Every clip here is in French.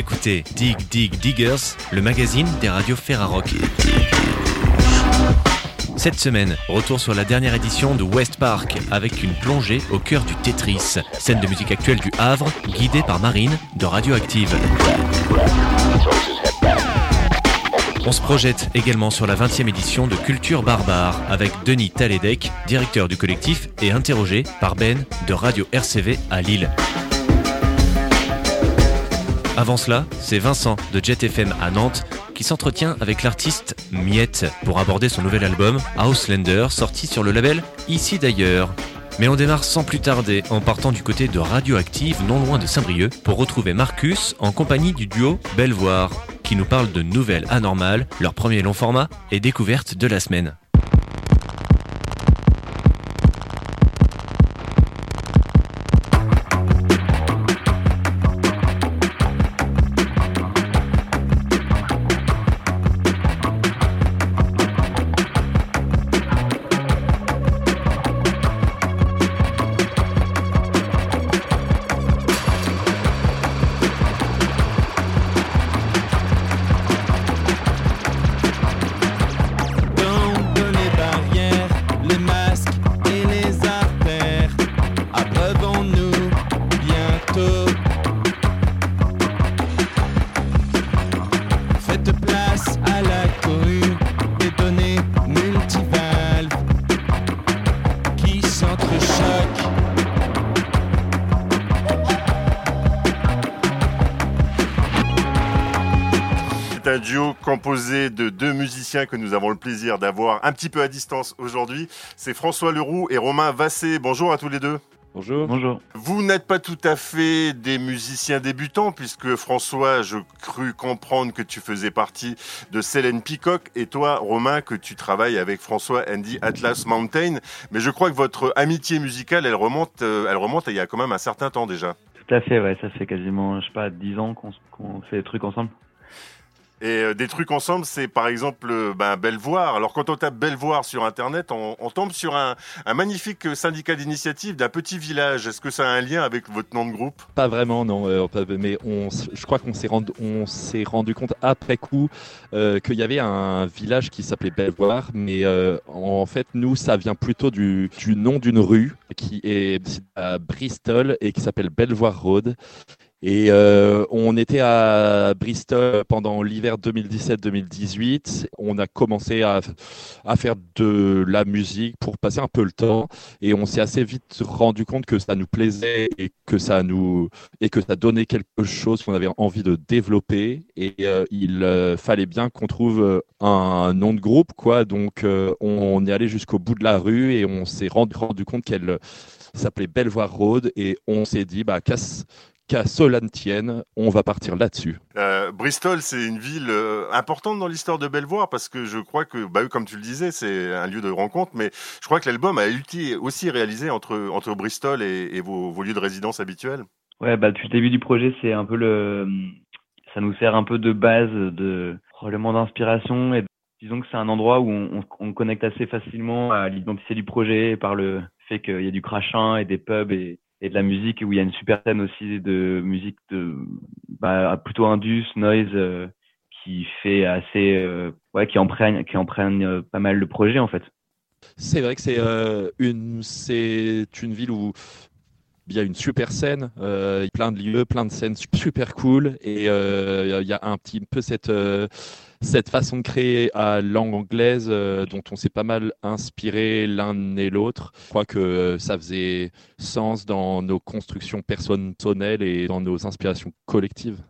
écoutez Dig Dig Diggers, le magazine des radios Ferrarock. Cette semaine, retour sur la dernière édition de West Park avec une plongée au cœur du Tetris, scène de musique actuelle du Havre, guidée par Marine de Radioactive. On se projette également sur la 20e édition de Culture Barbare avec Denis Taledec, directeur du collectif et interrogé par Ben de Radio RCV à Lille. Avant cela, c'est Vincent de Jet FM à Nantes qui s'entretient avec l'artiste Miette pour aborder son nouvel album Houselander sorti sur le label Ici d'ailleurs. Mais on démarre sans plus tarder en partant du côté de Radioactive non loin de Saint-Brieuc pour retrouver Marcus en compagnie du duo Belvoir qui nous parle de nouvelles anormales, leur premier long format et découverte de la semaine. Composé de deux musiciens que nous avons le plaisir d'avoir un petit peu à distance aujourd'hui. C'est François Leroux et Romain Vassé. Bonjour à tous les deux. Bonjour. Bonjour. Vous n'êtes pas tout à fait des musiciens débutants, puisque François, je crus comprendre que tu faisais partie de Célène Peacock, et toi, Romain, que tu travailles avec François Andy Atlas Mountain. Mais je crois que votre amitié musicale, elle remonte, euh, elle remonte il y a quand même un certain temps déjà. Tout à fait, ouais, ça fait quasiment, je sais pas, dix ans qu'on fait des trucs ensemble. Et euh, des trucs ensemble, c'est par exemple euh, ben, Belvoir. Alors quand on tape Belvoir sur Internet, on, tombe sur un, magnifique syndicat d'initiative d'un petit village. Est-ce que ça a un lien avec votre nom de groupe? Pas vraiment, non. Euh, mais je crois qu'on s'est rendu, compte après coup euh, qu'il y avait un village qui s'appelait Belvoir. Mais euh, en fait, nous, ça vient plutôt du, du nom d'une rue qui est à Bristol et qui s'appelle Belvoir Road. Et euh, on était à Bristol pendant l'hiver 2017-2018. On a commencé à, à, faire de la musique pour passer un peu le temps. Et on s'est assez vite rendu compte que ça nous plaisait et que ça nous et que ça donnait quelque chose qu'on avait envie de développer. Et euh, il euh, fallait bien qu'on trouve un nom de groupe, quoi. Donc on, on est allé jusqu'au bout de la rue et on s'est rendu, rendu compte qu'elle s'appelait Belvoir Road et on s'est dit bah casse qu'à cela ne tienne, on va partir là-dessus. Euh, Bristol, c'est une ville euh, importante dans l'histoire de Belvoir parce que je crois que, bah, comme tu le disais, c'est un lieu de rencontre, mais je crois que l'album a été aussi réalisé entre, entre Bristol et, et vos, vos, lieux de résidence habituels. Ouais, bah, depuis le début du projet, c'est un peu le, ça nous sert un peu de base, de probablement d'inspiration et disons que c'est un endroit où on, on, on, connecte assez facilement à l'identité du projet par le fait qu'il y a du crachin et des pubs et et de la musique où il y a une super scène aussi de musique de bah, plutôt indus noise euh, qui fait assez euh, ouais qui emprunte qui euh, pas mal le projet en fait. C'est vrai que c'est une c'est une ville où il y a une super scène, plein de lieux, plein de scènes super cool, et il y a un petit peu cette cette façon de créer à langue anglaise euh, dont on s'est pas mal inspiré l'un et l'autre. Je crois que euh, ça faisait sens dans nos constructions personnelles et dans nos inspirations collectives.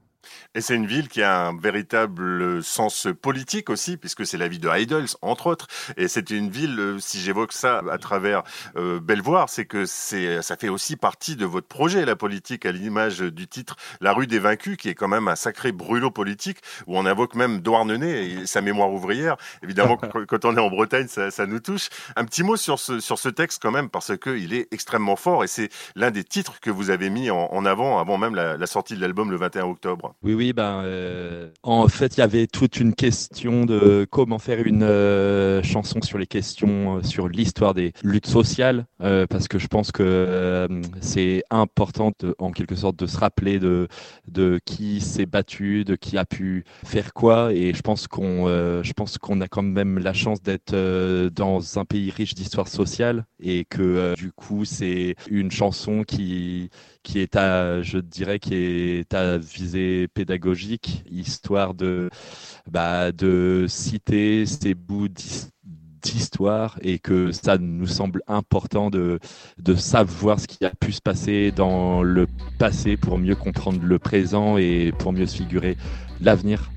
Et c'est une ville qui a un véritable sens politique aussi, puisque c'est la ville de Idols, entre autres. Et c'est une ville, euh, si j'évoque ça à travers euh, Belvoir, c'est que c'est, ça fait aussi partie de votre projet, la politique, à l'image du titre La rue des vaincus, qui est quand même un sacré brûlot politique, où on invoque même Douarnenez et sa mémoire ouvrière. Évidemment, quand on est en Bretagne, ça, ça, nous touche. Un petit mot sur ce, sur ce texte quand même, parce qu'il est extrêmement fort, et c'est l'un des titres que vous avez mis en, en avant, avant même la, la sortie de l'album le 21 octobre. Oui, oui, ben, euh, en fait, il y avait toute une question de comment faire une euh, chanson sur les questions, euh, sur l'histoire des luttes sociales, parce que je pense que c'est important, en quelque sorte, de se rappeler de, de qui s'est battu, de qui a pu faire quoi, et je pense qu'on je pense qu'on a quand même la chance d'être dans un pays riche d'histoire sociale, et que du coup, c'est une chanson qui qui est à, je dirais, qui est à visée pédagogique, histoire de, bah, de citer ces bouts d'histoire et que ça nous semble important de, de savoir ce qui a pu se passer dans le passé pour mieux comprendre le présent et pour mieux se figurer l'avenir.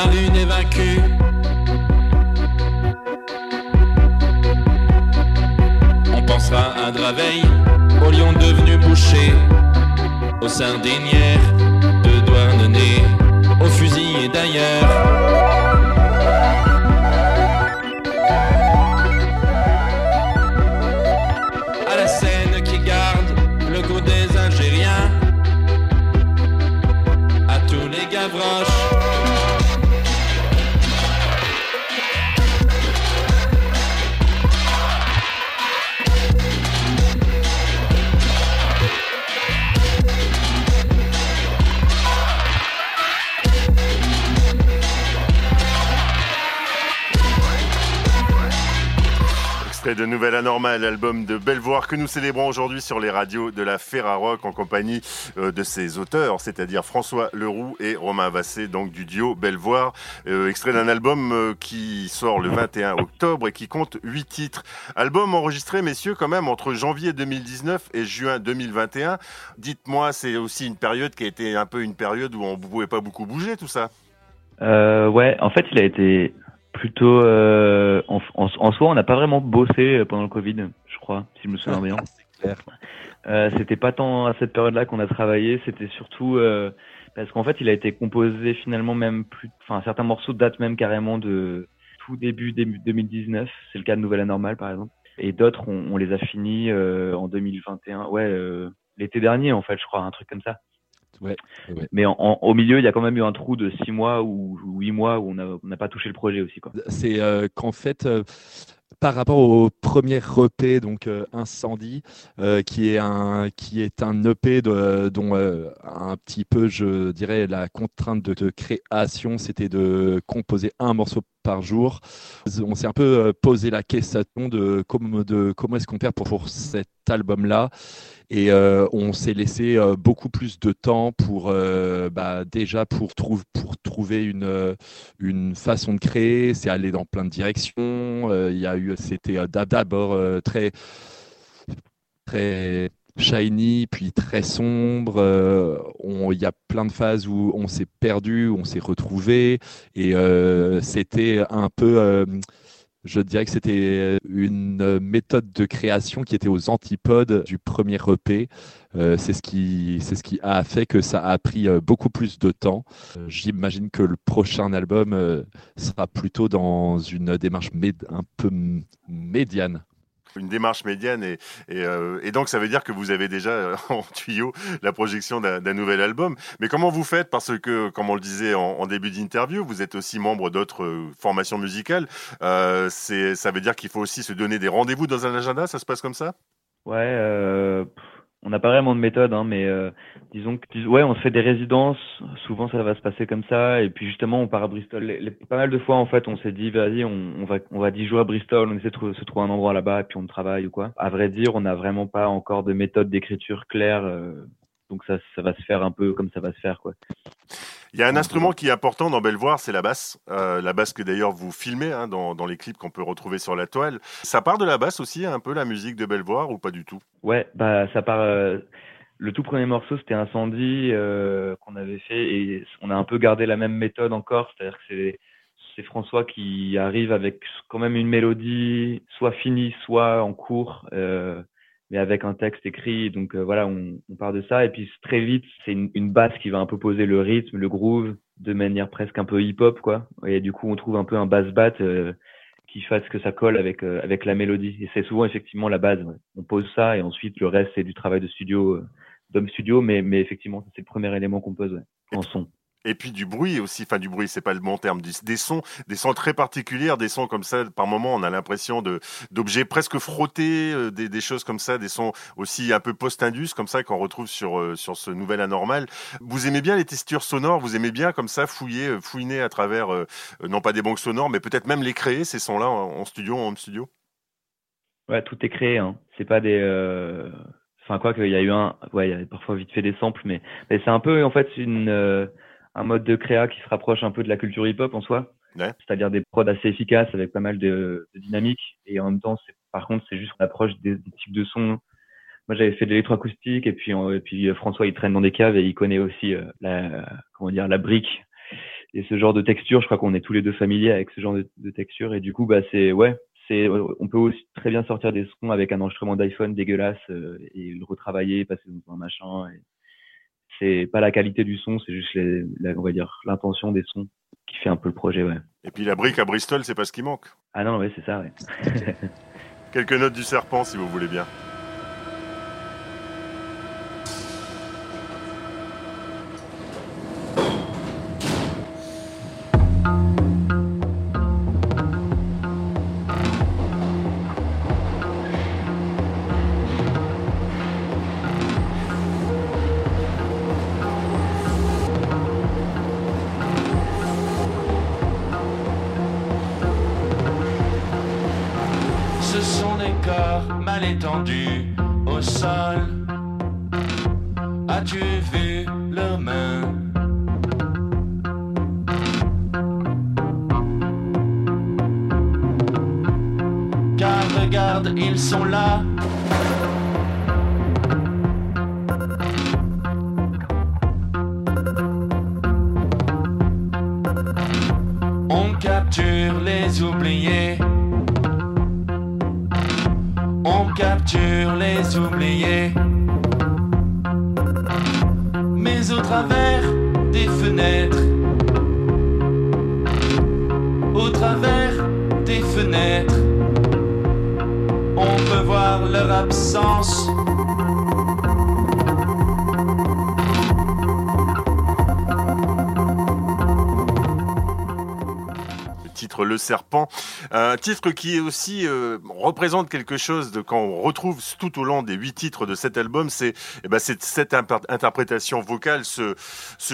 La rue n'est vaincue. On pensera à Draveil, au lion devenu boucher, aux sardinières de Douarnenez, aux fusils et d'ailleurs. De Nouvelle Anormale, album de Belvoir que nous célébrons aujourd'hui sur les radios de la Ferrarock en compagnie euh, de ses auteurs, c'est-à-dire François Leroux et Romain Vassé, donc du duo Belvoir, euh, extrait d'un album euh, qui sort le 21 octobre et qui compte 8 titres. Album enregistré, messieurs, quand même entre janvier 2019 et juin 2021. Dites-moi, c'est aussi une période qui a été un peu une période où on ne pouvait pas beaucoup bouger, tout ça? Ouais, en fait, il a été plutôt euh, en, en, soi, on n'a pas vraiment bossé pendant le Covid, je crois, si je me souviens bien. Euh, c'était pas tant à cette période-là qu'on a travaillé, c'était surtout euh, parce qu'en fait, il a été composé finalement même plus, enfin certains morceaux datent même carrément de tout début, début 2019. C'est le cas de Nouvelle Anormale par exemple, et d'autres on, les a finis euh, en 2021. Ouais, euh, l'été dernier en fait, je crois, un truc comme ça. Mais au milieu, il y a quand même eu un trou de six mois ou huit mois où on n'a pas touché le projet aussi. C'est euh, qu'en fait, euh, par rapport au premier EP, donc euh, Incendie, qui, est un, qui est un EP dont un petit peu, je dirais, la contrainte de, création, c'était de composer un morceau par jour. On s'est un peu posé la question de, de comment est-ce qu'on perd pour, pour cet album-là. Et euh, on s'est laissé euh, beaucoup plus de temps pour euh, bah, déjà pour, pour trouver une, une façon de créer. C'est aller dans plein de directions. Il y a eu, c'était d'abord très très shiny, puis très sombre. Il y a plein de phases où on s'est perdu, où on s'est retrouvé, et c'était un peu je dirais que c'était une méthode de création qui était aux antipodes du premier EP. Euh, c'est ce qui c'est ce qui a fait que ça a pris euh, beaucoup plus de temps. Euh, j'imagine que le prochain album sera plutôt dans une démarche un peu médiane une démarche médiane et, euh, et, donc ça veut dire que vous avez déjà euh, en tuyau la projection d'un nouvel album. Mais comment vous faites? Parce que, comme on le disait en, début d'interview, vous êtes aussi membre d'autres euh, formations musicales. Euh, ça veut dire qu'il faut aussi se donner des rendez-vous dans un agenda? Ça se passe comme ça? Ouais on n'a pas vraiment de méthode, hein, mais euh, disons que ouais, on se fait des résidences. Souvent, ça va se passer comme ça. Et puis justement, on part à Bristol. Pas mal de fois, en fait, on s'est dit, vas-y, on, on, va, on va 10 jours à Bristol. On essaie de se trouver un endroit là-bas, et puis on travaille ou quoi. À vrai dire, on n'a vraiment pas encore de méthode d'écriture claire. Euh, donc ça, ça va se faire un peu comme ça va se faire, quoi. Il y a un instrument qui est important dans Bellevoir, c'est la basse. Euh, la basse que d'ailleurs vous filmez hein, dans, dans, les clips qu'on peut retrouver sur la toile. Ça part de la basse aussi, un peu la musique de Bellevoir ou pas du tout? Ouais, bah ça part. Euh, le tout premier morceau, c'était Incendie euh, qu'on avait fait et on a un peu gardé la même méthode encore, c'est-à-dire que c'est c'est François qui arrive avec quand même une mélodie soit finie, soit en cours. Euh, mais avec un texte écrit. Donc voilà, on, on, part de ça. Et puis très vite, c'est une, une basse qui va un peu poser le rythme, le groove, de manière presque un peu hip-hop, quoi. Et du coup, on trouve un peu un bass bat qui fasse que ça colle avec avec la mélodie. Et c'est souvent effectivement la base. On pose ça et ensuite le reste c'est du travail de studio, d'homme studio, mais mais effectivement c'est le premier élément qu'on pose en son. Et puis du bruit aussi, enfin du bruit, c'est pas le bon terme, des sons, des sons très particuliers, des sons comme ça. Par moment, on a l'impression d'objets presque frottés, euh, des, des, choses comme ça, des sons aussi un peu post-indus comme ça qu'on retrouve sur euh, sur ce nouvel anormal. Vous aimez bien les textures sonores, vous aimez bien comme ça fouiller, euh, fouiner à travers non pas des banques sonores, mais peut-être même les créer ces sons-là en, studio, en home studio? Ouais, tout est créé. Hein. C'est pas des enfin quoi qu'il y a eu un ouais il y a parfois vite fait des samples mais, mais c'est un peu en fait une un mode de créa qui se rapproche un peu de la culture hip-hop en soi. C'est-à-dire des prods assez efficaces avec pas mal de, de dynamique. Et en même temps, par contre, c'est juste l'approche des, des, types de sons. Moi, j'avais fait de l'électroacoustique et puis, et puis euh, François, il traîne dans des caves et il connaît aussi euh, la, comment dire, la brique et ce genre de texture. Je crois qu'on est tous les deux familiers avec ce genre de, de texture. Et du coup, bah, c'est, ouais, c'est, on peut aussi très bien sortir des sons avec un enregistrement d'iPhone dégueulasse euh, et le retravailler, passer dans un machin. Et, c'est pas la qualité du son, c'est juste la, on va dire l'intention des sons qui fait un peu le projet, ouais. Et puis la brique à Bristol, c'est pas ce qui manque. Ah non, ouais, c'est ça, ouais. Quelques notes du serpent, si vous voulez bien. Au travers des fenêtres, au travers des fenêtres, on peut voir leur absence. Le Serpent, un titre qui aussi euh, représente quelque chose de quand on retrouve tout au long des huit titres de cet album, c'est eh ben, cette interprétation vocale, ce,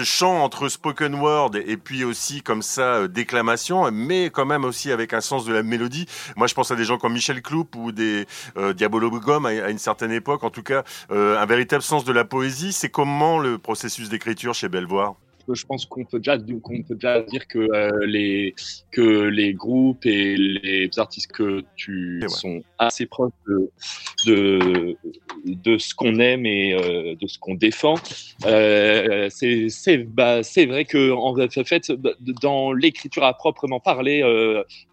chant entre spoken word et puis aussi comme ça euh, déclamation, mais quand même aussi avec un sens de la mélodie. Moi, je pense à des gens comme Michel Cloup ou des euh, Diabolo Gom à, une certaine époque, en tout cas, un véritable sens de la poésie. C'est comment le processus d'écriture chez Belvoir je pense qu'on peut déjà qu'on peut déjà dire que euh, les que les groupes et les artistes que tu sont assez proches de de, de ce qu'on aime et euh, de ce qu'on défend. Euh, c'est c'est bah, c'est vrai que en fait dans l'écriture à proprement parler,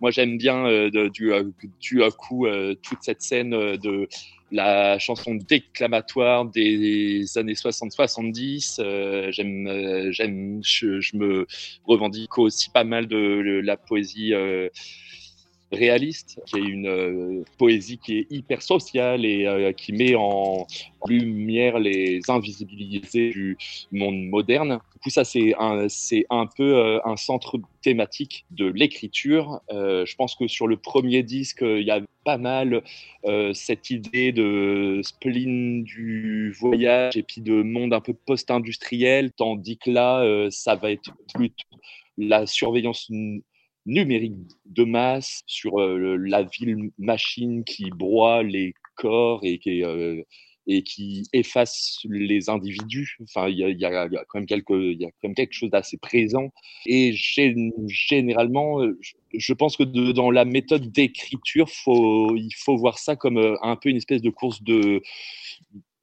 moi j'aime bien de, du du à coup toute cette scène de la chanson déclamatoire des années 60-70. Euh, j'aime, euh, j'aime, je, me revendique aussi pas mal de, la poésie euh, réaliste, qui est une euh, poésie qui est hyper sociale et euh, qui met en, lumière les invisibilisés du monde moderne. Du coup, ça, c'est un, c'est un peu euh, un centre thématique de l'écriture. je pense que sur le premier disque, il y a pas mal cette idée de spleen du voyage et puis de monde un peu post-industriel, tandis que là, ça va être plutôt la surveillance numérique de masse sur euh, la ville machine qui broie les corps et qui, euh, et qui efface les individus. Enfin, il y a, quand même quelque, y a quand même quelque chose d'assez présent. Et généralement, euh, je pense que dans la méthode d'écriture, il faut voir ça comme un peu une espèce de course de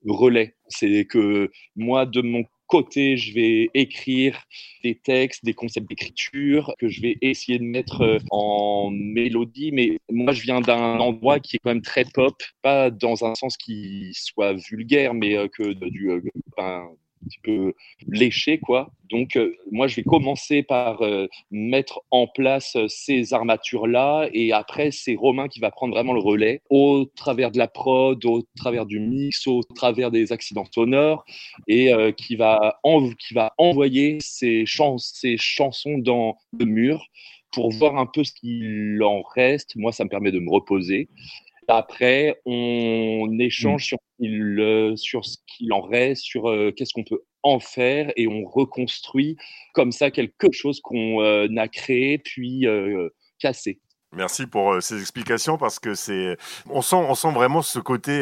relais. C'est que moi, de mon côté, je vais écrire des textes, des concepts d'écriture que je vais essayer de mettre euh, en mélodie. Mais moi, je viens d'un endroit qui est quand même très pop, pas dans un sens qui soit vulgaire, mais euh, que du, un petit peu léché, quoi. Donc, euh, moi, je vais commencer par euh, mettre en place euh, ces armatures-là, et après, c'est Romain qui va prendre vraiment le relais au travers de la prod, au travers du mix, au travers des accidents sonores, et qui, va qui va envoyer ces, ces chansons dans le mur pour voir un peu ce qu'il en reste. Moi, ça me permet de me reposer. Après, on échange sur, sur ce qu'il en reste, sur euh, qu'est-ce qu'on peut en faire, et on reconstruit comme ça quelque chose qu'on euh, a créé puis euh, cassé. Merci pour ces explications parce que c'est, on sent, on sent vraiment ce côté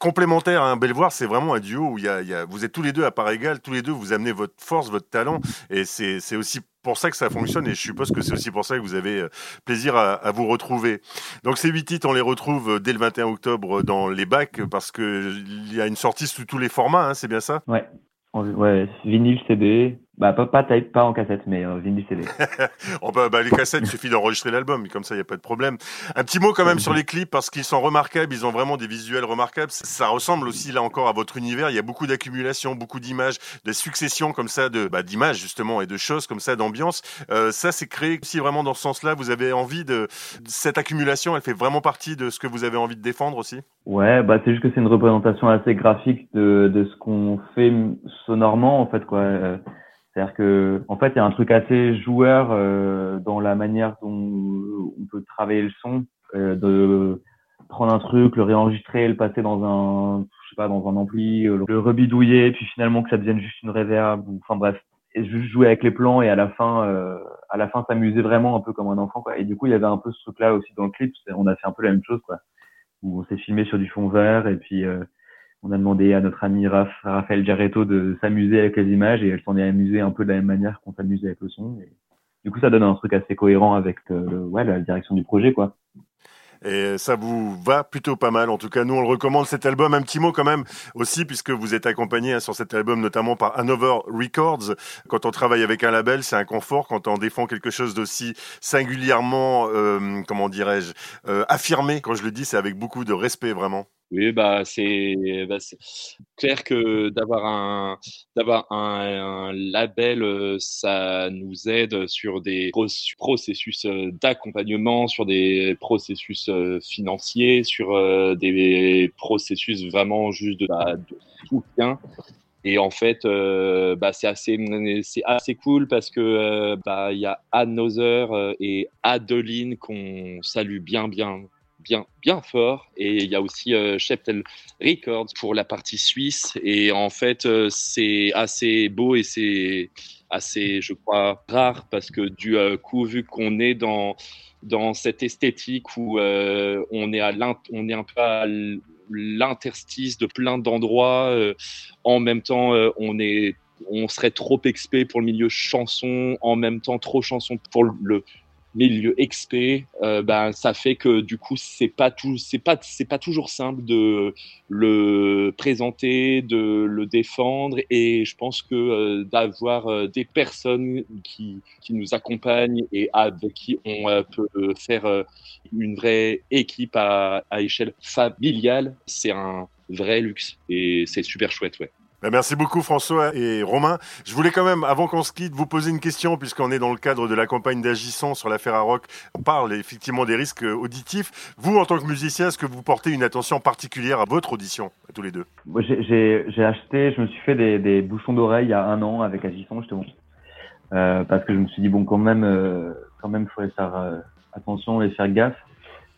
complémentaire à un Belvoir, c'est vraiment un duo où il y, a, il y a, vous êtes tous les deux à part égale, tous les deux vous amenez votre force, votre talent, et c'est aussi pour ça que ça fonctionne et je suppose que c'est aussi pour ça que vous avez euh, plaisir à, à, vous retrouver. Donc ces huit titres, on les retrouve euh, dès le 21 octobre dans les bacs parce que il y a une sortie sous tous les formats, hein, c'est bien ça? Ouais, ouais, vinyle, CD, bah, pas, pas, pas en cassette, mais euh, vinyle CD. oh, bah, bah, les cassettes, il suffit d'enregistrer l'album, comme ça, il n'y a pas de problème. Un petit mot quand même sur les clips, parce qu'ils sont remarquables, ils ont vraiment des visuels remarquables. Ça ressemble aussi, là encore, à votre univers. Il y a beaucoup d'accumulation, beaucoup d'images, de successions comme ça, de bah, d'images, justement, et de choses comme ça, d'ambiance. Euh, ça, c'est créé aussi vraiment dans ce sens-là. Vous avez envie de... Cette accumulation, elle fait vraiment partie de ce que vous avez envie de défendre aussi? Ouais, bah, c'est juste que c'est une représentation assez graphique de, de ce qu'on fait sonorement, en fait, quoi. Euh, c'est-à-dire que, en fait, il y a un truc assez joueur euh, dans la manière dont on peut travailler le son, euh, de prendre un truc, le réenregistrer, le passer dans un, je sais pas, dans un ampli, euh, le rebidouiller, puis finalement que ça devienne juste une reverb, ou, enfin bref, et juste jouer avec les plans et à la fin, euh, à la fin s'amuser vraiment un peu comme un enfant, quoi. Et du coup, il y avait un peu ce truc-là aussi dans le clip. On a fait un peu la même chose, quoi. Où on s'est filmé sur du fond vert et puis euh, on a demandé à notre ami Raphaël Giaretto de s'amuser avec les images et elle s'en est amusée un peu de la même manière qu'on s'amusait avec le son. Du coup, ça donne un truc assez cohérent avec euh, ouais, la direction du projet, quoi. Et ça vous va plutôt pas mal. En tout cas, nous, on le recommande cet album. Un petit mot quand même aussi, puisque vous êtes accompagné hein, sur cet album notamment par Hanover Records. Quand on travaille avec un label, c'est un confort. Quand on défend quelque chose d'aussi singulièrement, euh, comment dirais-je, euh, affirmé, quand je le dis, c'est avec beaucoup de respect, vraiment. Oui, bah c'est bah, clair que d'avoir un un, label, euh, ça nous aide sur des processus euh, d'accompagnement, sur des processus euh, financiers, sur des processus vraiment juste de, bah, soutien. Et en fait, bah, c'est assez, c'est assez cool parce que bah, y a Another et Adeline qu'on salue bien, bien bien, bien fort. Et il y a aussi euh, Sheptel Records pour la partie suisse. Et en fait, euh, c'est assez beau et c'est assez, je crois, rare parce que du euh, coup, vu qu'on est dans, dans cette esthétique où on, est à on est un peu à l'interstice de plein d'endroits, en même temps, on est on serait trop expé pour le milieu chanson, en même temps trop chanson pour le, milieu XP, euh, ben ça fait que du coup c'est pas tout, c'est pas c'est pas toujours simple de le présenter, de le défendre et je pense que euh, d'avoir euh, des personnes qui qui nous accompagnent et avec qui on peut faire une vraie équipe à, à échelle familiale, c'est un vrai luxe et c'est super chouette, ouais. Bah, merci beaucoup François et Romain. Je voulais quand même, avant qu'on se quitte, vous poser une question puisqu'on est dans le cadre de la campagne d'Agissant sur l'affaire Rock. On parle effectivement des risques auditifs. Vous, en tant que musicien, est-ce que vous portez une attention particulière à votre audition, à tous les deux? J'ai acheté, je me suis fait des, des bouchons d'oreille il y a un an avec Agissant justement. Euh, parce que je me suis dit, bon, quand même, euh, quand même, il faudrait faire euh, attention et faire gaffe.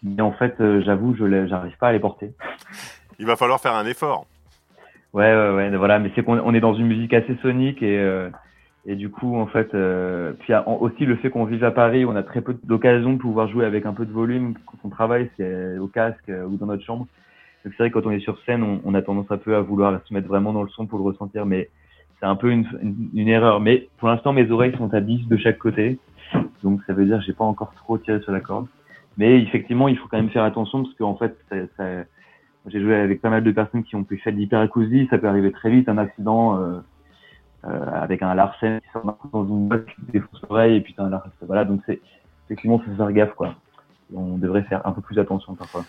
Mais en fait, j'avoue, je n'arrive pas à les porter. Il va falloir faire un effort. Ouais, ouais, ouais, voilà, mais c'est qu'on on est dans une musique assez sonique et euh, et du coup, en fait, euh, puis aussi le fait qu'on vive à Paris, on a très peu d'occasions de pouvoir jouer avec un peu de volume quand on travaille, c'est au casque euh, ou dans notre chambre. C'est vrai que quand on est sur scène, on, on, a tendance un peu à vouloir se mettre vraiment dans le son pour le ressentir, mais c'est un peu une, une, erreur. Mais pour l'instant, mes oreilles sont à 10 de chaque côté, donc ça veut dire que j'ai pas encore trop tiré sur la corde. Mais effectivement, il faut quand même faire attention parce qu'en fait, ça, ça j'ai joué avec pas mal de personnes qui ont pu faire de l'hyperacousie. Ça peut arriver très vite, un accident. Euh, avec un Larsen qui sort dans une boîte qui défonce l'oreille et puis un Larsen. Voilà, donc c'est effectivement faut faire gaffe quoi. On devrait faire un peu plus attention parfois.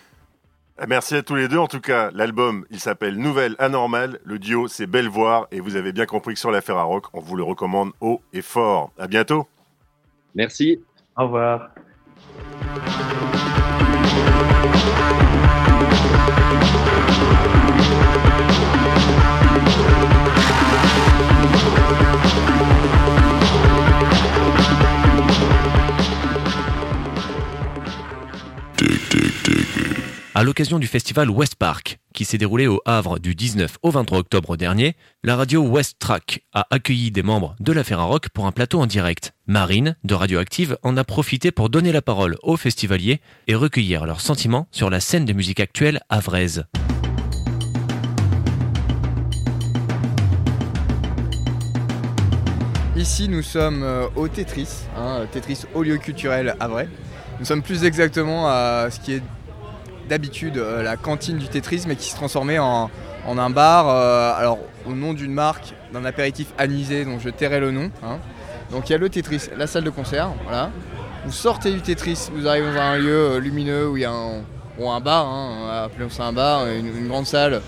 Merci à tous les deux. En tout cas, l'album, il s'appelle Nouvelle Anormale. Le duo, c'est Bellevoir. Et vous avez bien compris que sur l'affaire à rock, on vous le recommande haut et fort. À bientôt. Merci. Au revoir. À l'occasion du festival West Park, qui s'est déroulé au Havre du 19 au 23 octobre dernier, la radio West Track a accueilli des membres de la Ferrarock pour un plateau en direct. Marine, de Radioactive, en a profité pour donner la parole aux festivaliers et recueillir leurs sentiments sur la scène de musique actuelle havraise. Ici, nous sommes euh, au Tetris, hein, Tetris au lieu culturel Havrais. Nous sommes plus exactement à ce qui est d'habitude euh, la cantine du Tetris, mais qui se transformait en, un bar, euh, alors au nom d'une marque, d'un apéritif anisé, dont je tairai le nom. Hein. Donc il y a le Tetris, la salle de concert, voilà. Vous sortez du Tetris, vous arrivez dans un lieu euh, lumineux où il y a un, bar, hein, appelons ça un bar, une, grande salle,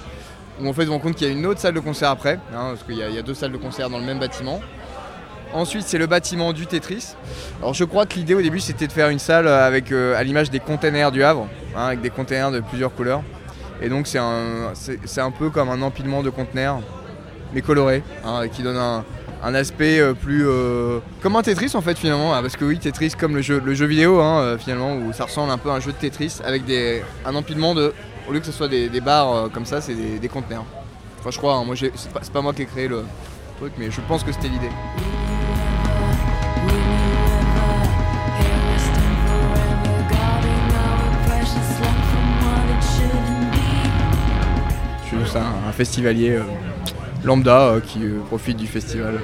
où en fait vous vous rendez compte qu'il y a une autre salle de concert après, hein, parce qu'il y, a deux salles de concert dans le même bâtiment. Ensuite, c'est le bâtiment du Tetris. Alors, je crois que l'idée au début, c'était de faire une salle avec, à l'image des containers du Havre. Hein, avec des containers de plusieurs couleurs. Et donc c'est un, un peu comme un empilement de conteneurs, mais colorés, hein, qui donne un, aspect euh, plus... Euh, comme un Tetris en fait finalement, hein, parce que oui, Tetris comme le jeu, le jeu vidéo euh, finalement, où ça ressemble un peu à un jeu de Tetris, avec des, un empilement de... Au lieu que ce soit des, barres comme ça, c'est des, conteneurs. Enfin je crois, moi c'est pas, c'est pas moi qui ai créé le truc, mais je pense que c'était l'idée. Un, festivalier euh, lambda euh, qui euh, profite du festival.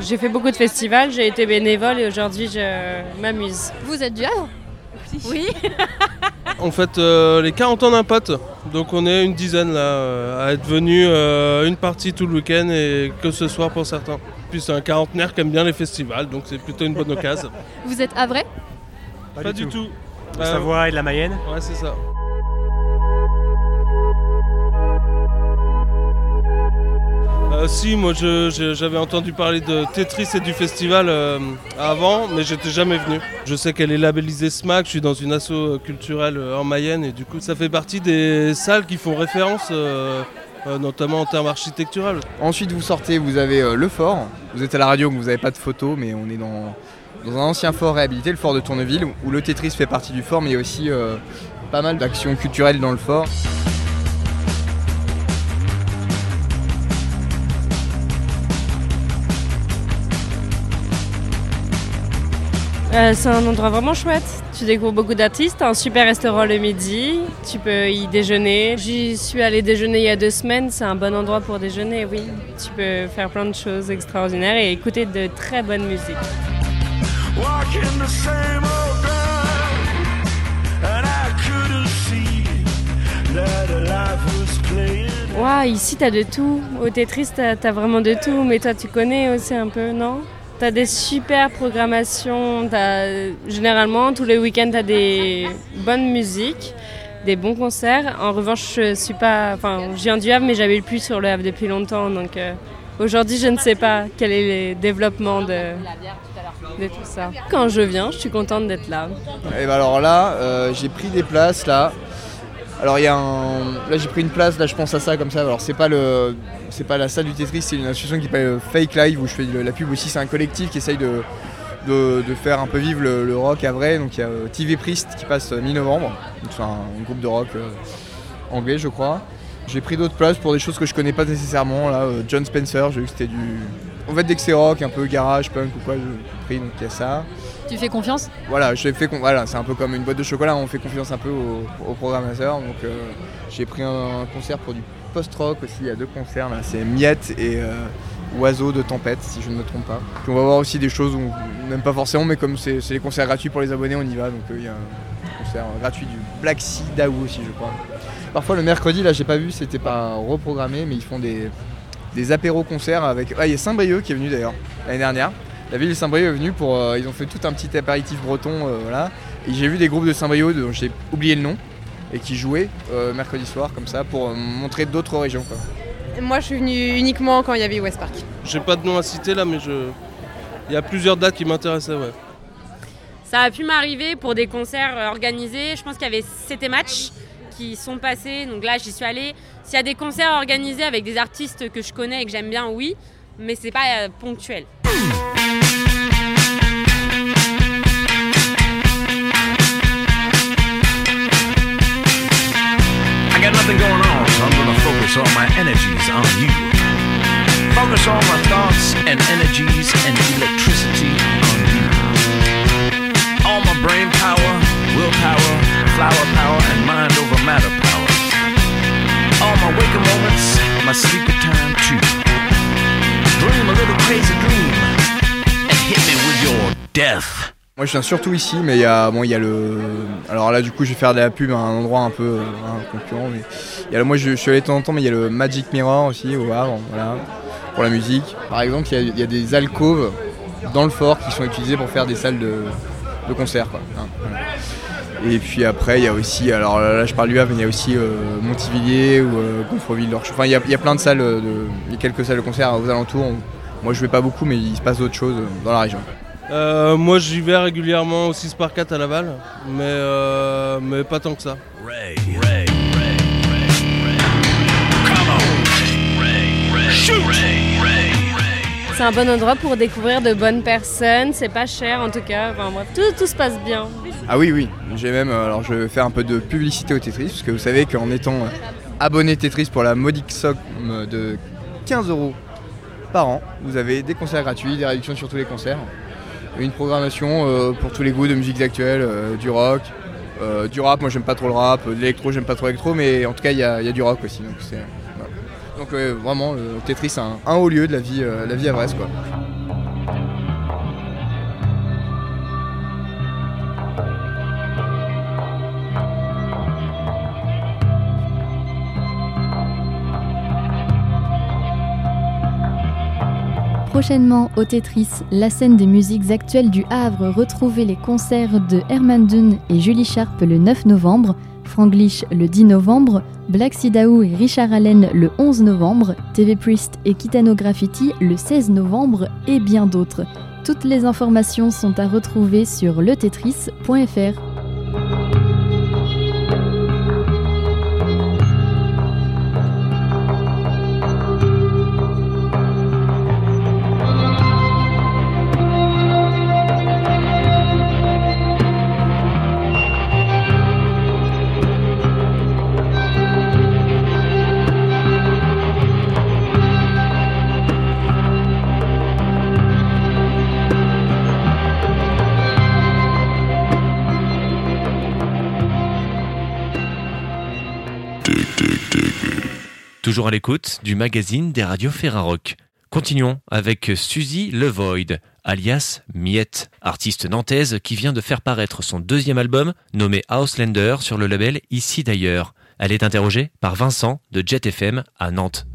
J'ai fait beaucoup de festivals, j'ai été bénévole et aujourd'hui je m'amuse. Vous êtes du Havre? Oui. On fait les 40 ans d'un pote, donc on est une dizaine là à être venus une partie tout le week-end et que ce soir pour certains. Puis c'est un quarantenaire qui aime bien les festivals, donc c'est plutôt une bonne occasion. Vous êtes Havrais? Pas, Pas, du tout. tout. Savoie et de la Mayenne Ouais, c'est ça. Euh, si, moi j'avais entendu parler de Tetris et du festival euh, avant, mais j'étais jamais venu. Je sais qu'elle est labellisée SMAC, je suis dans une asso culturelle euh, en Mayenne et du coup ça fait partie des salles qui font référence. notamment en termes architecturaux. Ensuite, vous sortez, vous avez le fort. Vous êtes à la radio, vous n'avez pas de photo, mais on est dans, dans, un ancien fort réhabilité, le fort de Tourneville, où le Tetris fait partie du fort, mais il y a aussi pas mal d'actions culturelles dans le fort. Euh, c'est un endroit vraiment chouette. Tu découvres beaucoup d'artistes, un super restaurant le midi, tu peux y déjeuner. J'y suis allée déjeuner il y a deux semaines, c'est un bon endroit pour déjeuner, oui. Tu peux faire plein de choses extraordinaires et écouter de très bonne musique. Wow, ici t'as de tout. Au Tetris t'as as vraiment de tout, mais toi tu connais aussi un peu, non? Tu as des super programmations. généralement, tous les week-ends, tu as des bonnes musiques, des bons concerts. En revanche, je suis pas. Enfin, je viens du Havre, mais j'avais plus sur le Havre depuis longtemps. Donc euh, aujourd'hui, je ne sais pas quel est le développement de, tout ça. Quand je viens, je suis contente d'être là. Et ben alors là, euh, j'ai pris des places là. Alors il y a un... Là j'ai pris une place, là je pense à ça comme ça. Alors c'est pas le. C'est pas la salle du Tetris, c'est une association qui s'appelle Fake Live où je fais la pub aussi. C'est un collectif qui essaye de, faire un peu vivre le, rock à vrai. Donc il y a euh, TV Priest qui passe euh, mi-novembre. C'est un, groupe de rock euh, anglais je crois. J'ai pris d'autres places pour des choses que je connais pas nécessairement. Là, John Spencer, j'ai vu que c'était du. En fait dès que c'est rock, un peu garage, punk ou quoi, j'ai pris donc il y a ça. Tu fais confiance Voilà, voilà, c'est un peu comme une boîte de chocolat, on fait confiance un peu au, au programmateur. Donc euh, j'ai pris un, concert pour du post-rock aussi, il y a deux concerts là, c'est Miette et euh, Oiseau de Tempête, si je ne me trompe pas. On va voir aussi des choses où on n'aime pas forcément, mais comme c'est les concerts gratuits pour les abonnés, on y va. Donc euh, il y a un concert gratuit du Black Sea Daou aussi, je crois. Parfois le mercredi, là j'ai pas vu, c'était pas reprogrammé, mais ils font des, des apéros-concerts avec. Ah, il y a Saint-Brieuc qui est venu d'ailleurs l'année dernière. La ville de Saint-Brieuc est venue pour. euh, ils ont fait tout un petit apéritif breton, euh, voilà. Et j'ai vu des groupes de Saint-Brieuc dont j'ai oublié le nom et qui jouaient euh, mercredi soir comme ça pour euh, montrer d'autres régions. Quoi. Moi, je suis venue uniquement quand il y avait West Park. J'ai pas de nom à citer là, mais je. Il y a plusieurs dates qui m'intéressaient, ouais. Ça a pu m'arriver pour des concerts organisés. Je pense qu'il y avait CT Match qui sont passés. Donc là, j'y suis allée. S'il y a des concerts organisés avec des artistes que je connais et que j'aime bien, oui. Mais c'est pas ponctuel. On you. Focus all my thoughts and energies and electricity on you. All my brain power, willpower, flower power, and mind over matter power. All my waking moments, my sleepy time too. Dream a little crazy dream and hit me with your death. Moi je viens surtout ici, mais il y a, bon, il y a le. Alors là, du coup, je vais faire de la pub à un endroit un peu euh, concurrent. Mais moi je, suis allé de temps en temps, mais il y a le Magic Mirror aussi au Havre, voilà, pour la musique. Par exemple, il y a, des alcôves dans le fort qui sont utilisées pour faire des salles de, concert. quoi, hein. Et puis après, il y a aussi, alors là, je parle du Havre, mais il y a aussi euh, Montivilliers ou euh, Gonfreville. Enfin, il y, a, il y a plein de salles, de, il y a quelques salles de concert aux alentours. Moi, je vais pas beaucoup, mais il se passe d'autres choses dans la région. Euh, moi, j'y vais régulièrement au 6 par 4 à Laval, mais, euh, mais pas tant que ça. Ray, Ray, Ray, Ray, Ray. Come on, Ray, Ray, shoot, Ray, Ray, Ray. C'est un bon endroit pour découvrir de bonnes personnes. C'est pas cher en tout cas. Enfin, bref, tout, tout se passe bien. Ah oui, oui. J'ai même, euh, alors je vais faire un peu de publicité au Tetris, parce que vous savez qu'en étant abonné Tetris pour la modique somme de 15 euros par an, vous avez des concerts gratuits, des réductions sur tous les concerts, une programmation euh, pour tous les goûts de musiques actuelles, euh, du rock, euh, du rap, moi j'aime pas trop le rap, de l'électro, j'aime pas trop l'électro, mais en tout cas il y, y a du rock aussi. Donc, voilà. donc vraiment, Tetris un, un haut lieu de la vie, la vie à Brest. Quoi. Prochainement au Tetris, la scène des musiques actuelles du Havre. Retrouvez les concerts de Herman Dunn et Julie Sharp le 9 novembre, Franglish le 10 novembre, Black Sidaou et Richard Allen le 11 novembre, TV Priest et Kitano Graffiti le 16 novembre et bien d'autres. Toutes les informations sont à retrouver sur letetris.fr. Toujours à l'écoute du magazine des radios Ferrarock. Continuons avec Suzy Levoid, alias Miette, artiste nantaise qui vient de faire paraître son deuxième album nommé Houselander sur le label Ici d'ailleurs. Elle est interrogée par Vincent de Jet FM à Nantes.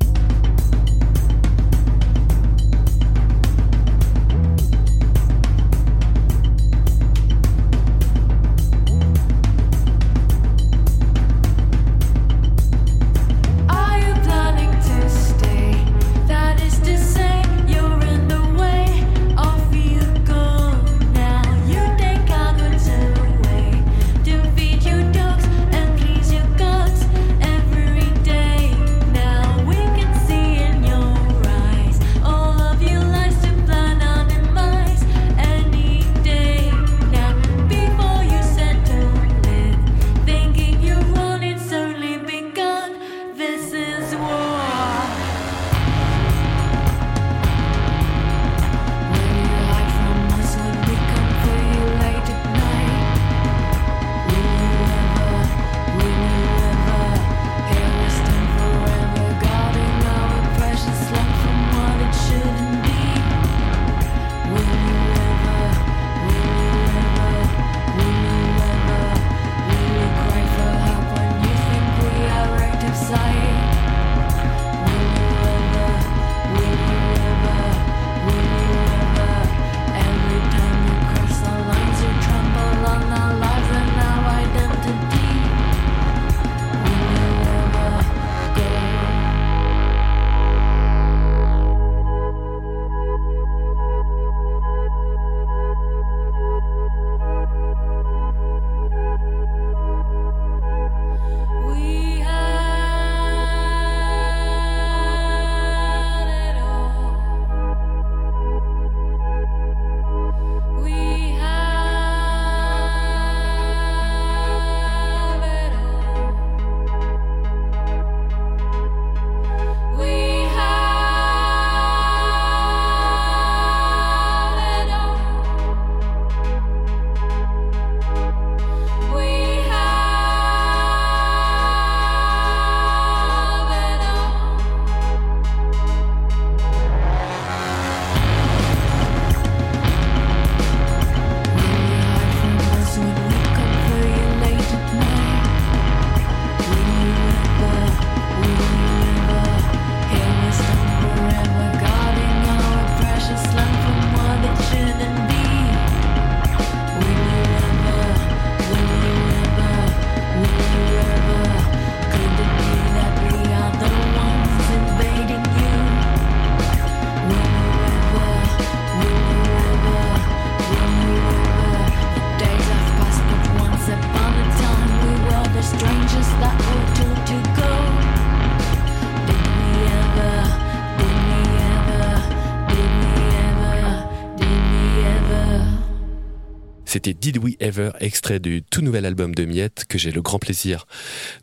C'était Did We Ever, extrait du tout nouvel album de Miette que j'ai le grand plaisir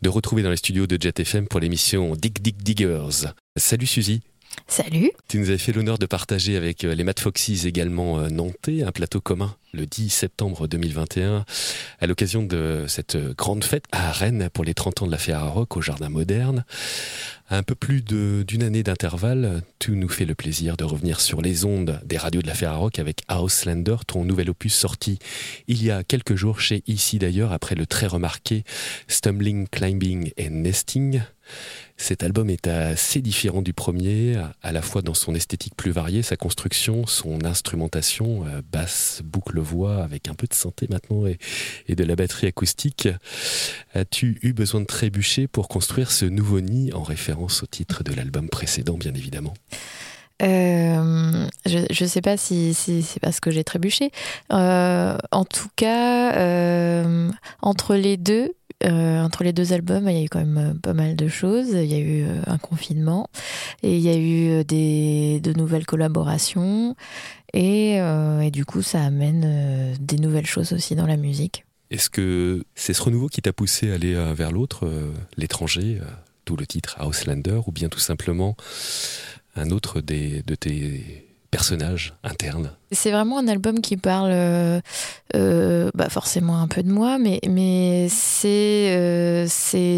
de retrouver dans les studios de Jet FM pour l'émission Dig Dig Diggers. Salut Suzy. Salut. Tu nous avais fait l'honneur de partager avec euh, les Mad Foxys également euh, nantais un plateau commun le 10 septembre 2021 à l'occasion de cette euh, grande fête à Rennes pour les 30 ans de la Ferrara Rock au Jardin Moderne. Un peu plus d'une année d'intervalle, tu nous fais le plaisir de revenir sur les ondes des radios de la Ferrara Rock avec Houselander, ton nouvel opus sorti il y a quelques jours chez Ici d'ailleurs après le très remarqué Stumbling, Climbing et Nesting. Cet album est assez différent du premier, à la fois dans son esthétique plus variée, sa construction, son instrumentation, euh, basse, boucle, voix, avec un peu de synthé maintenant et, de la batterie acoustique. As-tu eu besoin de trébucher pour construire ce nouveau nid en référence au titre de l'album précédent, bien évidemment? Euh, je ne sais pas si, c'est parce que j'ai trébuché. Euh, en tout cas, entre les deux, euh, entre les deux albums, il y a eu quand même euh, pas mal de choses. Il y a eu euh, un confinement et il y a eu des, de nouvelles collaborations. Et, et du coup, ça amène des nouvelles choses aussi dans la musique. Est-ce que c'est ce renouveau qui t'a poussé à aller vers l'autre, l'étranger, d'où le titre Houselander, ou bien tout simplement un autre des, de tes personnages internes C'est vraiment un album qui parle euh, euh, bah forcément un peu de moi, mais, mais c'est euh,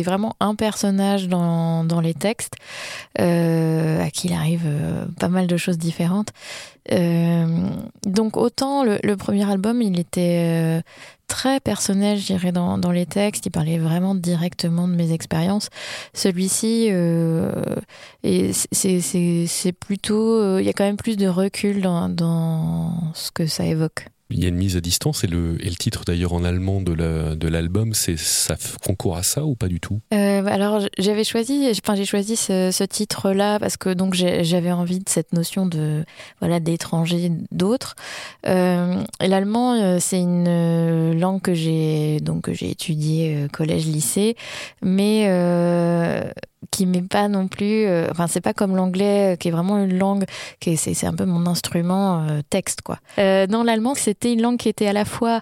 vraiment un personnage dans, les textes à qui il arrive pas mal de choses différentes. Donc autant le, premier album, il était très personnel, je dans, dans les textes. Il parlait vraiment directement de mes expériences. Celui-ci, euh, c'est plutôt... euh, Il y a quand même plus de recul dans, dans ce que ça évoque. Il y a une mise à distance et le, et le titre d'ailleurs en allemand de la- de l'album, c'est ça concourt à ça ou pas du tout? Euh, alors j'avais choisi, enfin j'ai choisi ce, ce titre-là parce que donc j'avais envie de cette notion de voilà d'étranger, d'autres. Euh, et L'allemand, euh, c'est une langue que j'ai donc j'ai étudiée collège, lycée, mais qui m'est pas non plus. euh, enfin c'est pas comme l'anglais euh, qui est vraiment une langue qui est- c'est c'est un peu mon instrument euh, texte quoi. Euh, dans l'allemand, c'était une langue qui était à la fois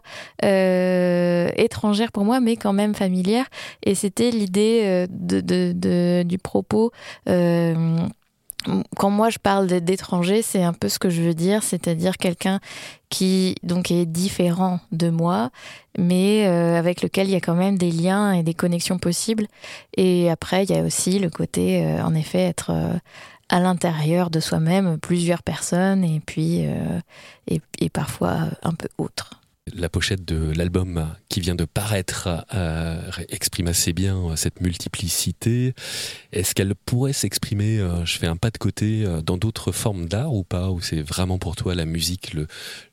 étrangère pour moi, mais quand même familière. Et c'était l'idée de, de- de- du propos. Quand moi je parle d'étranger, c'est un peu ce que je veux dire, c'est-à-dire quelqu'un qui donc est différent de moi, mais euh, avec lequel il y a quand même des liens et des connexions possibles. Et après, il y a aussi le côté, euh, en effet, être euh, à l'intérieur de soi-même, plusieurs personnes, et puis et, et parfois un peu autre. La pochette de l'album qui vient de paraître euh, exprime assez bien euh, cette multiplicité. Est-ce qu'elle pourrait s'exprimer, euh, je fais un pas de côté, euh, dans d'autres formes d'art ou pas? Ou c'est vraiment pour toi la musique le,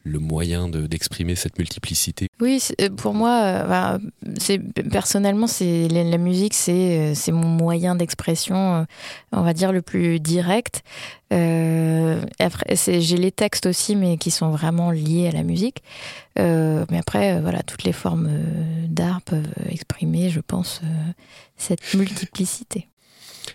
le moyen de- d'exprimer cette multiplicité? Oui, euh, pour moi, euh, bah, c'est personnellement, c'est la, musique, c'est euh, c'est mon moyen d'expression, on va dire le plus direct. J'ai les textes aussi, mais qui sont vraiment liés à la musique. Mais après, voilà, toutes les formes d'art peuvent exprimer, je pense, cette multiplicité.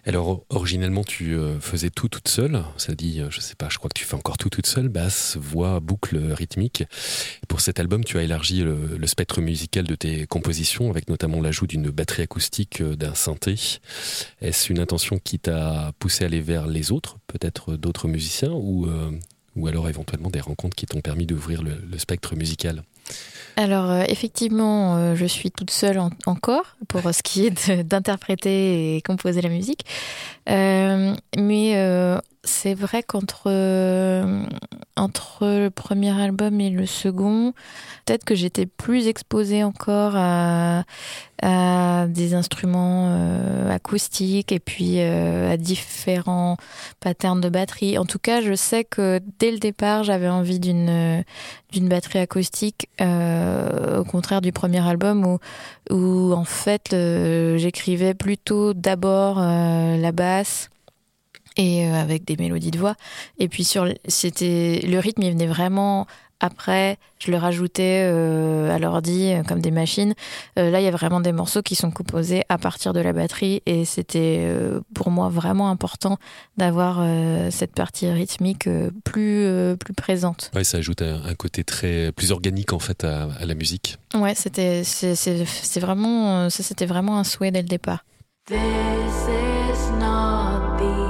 Alors originellement tu euh, faisais tout toute seule, ça dit, euh, je sais pas, je crois que tu fais encore tout toute seule, basse, voix, boucle rythmique. Et pour cet album, tu as élargi le, spectre musical de tes compositions avec notamment l'ajout d'une batterie acoustique, euh, d'un synthé. Est-ce une intention qui t'a poussé à aller vers les autres, peut-être d'autres musiciens, ou, euh, alors éventuellement des rencontres qui t'ont permis d'ouvrir le spectre musical? Alors euh, effectivement, euh, je suis toute seule en- encore pour ce qui est d'interpréter et composer la musique. Euh, mais c'est vrai qu'entre entre le premier album et le second, peut-être que j'étais plus exposée encore à, des instruments euh, acoustiques et puis euh, à différents patterns de batterie. En tout cas, je sais que dès le départ, j'avais envie d'une batterie acoustique, euh, au contraire du premier album où, en fait j'écrivais plutôt d'abord la basse et euh, avec des mélodies de voix. Et puis sur, c'était le rythme, il venait vraiment après, je le rajoutais euh, à l'ordi euh, comme des machines. Euh, là, il y a vraiment des morceaux qui sont composés à partir de la batterie et c'était euh, pour moi vraiment important d'avoir euh, cette partie rythmique euh, plus, euh, plus présente. Ouais, ça ajoute un, un côté très plus organique en fait à, à la musique. Ouais, c'était c'est c'est- c'est vraiment ça c'était vraiment un souhait dès le départ. This is not the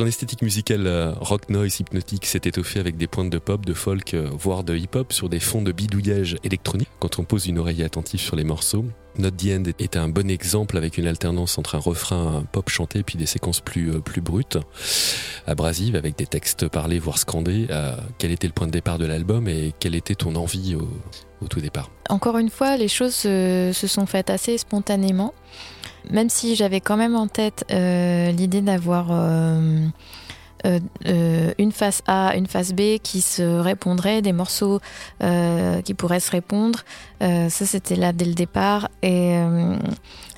Ton esthétique musicale euh, rock noise hypnotique s'est étoffée avec des pointes de pop, de folk, euh, voire de hip-hop sur des fonds de bidouillage électronique quand on pose une oreille attentive sur les morceaux. Not the End est un bon exemple avec une alternance entre un refrain pop chanté puis des séquences plus, euh, plus brutes, abrasives avec des textes parlés voire scandés. Quel était le point de départ de l'album et quelle était ton envie au, au tout départ. Encore une fois, les choses se, sont faites assez spontanément, même si j'avais quand même en tête euh, l'idée d'avoir euh, une face A, une face B qui se répondraient, des morceaux euh, qui pourraient se répondre. Euh, ça, c'était là dès le départ. Et euh,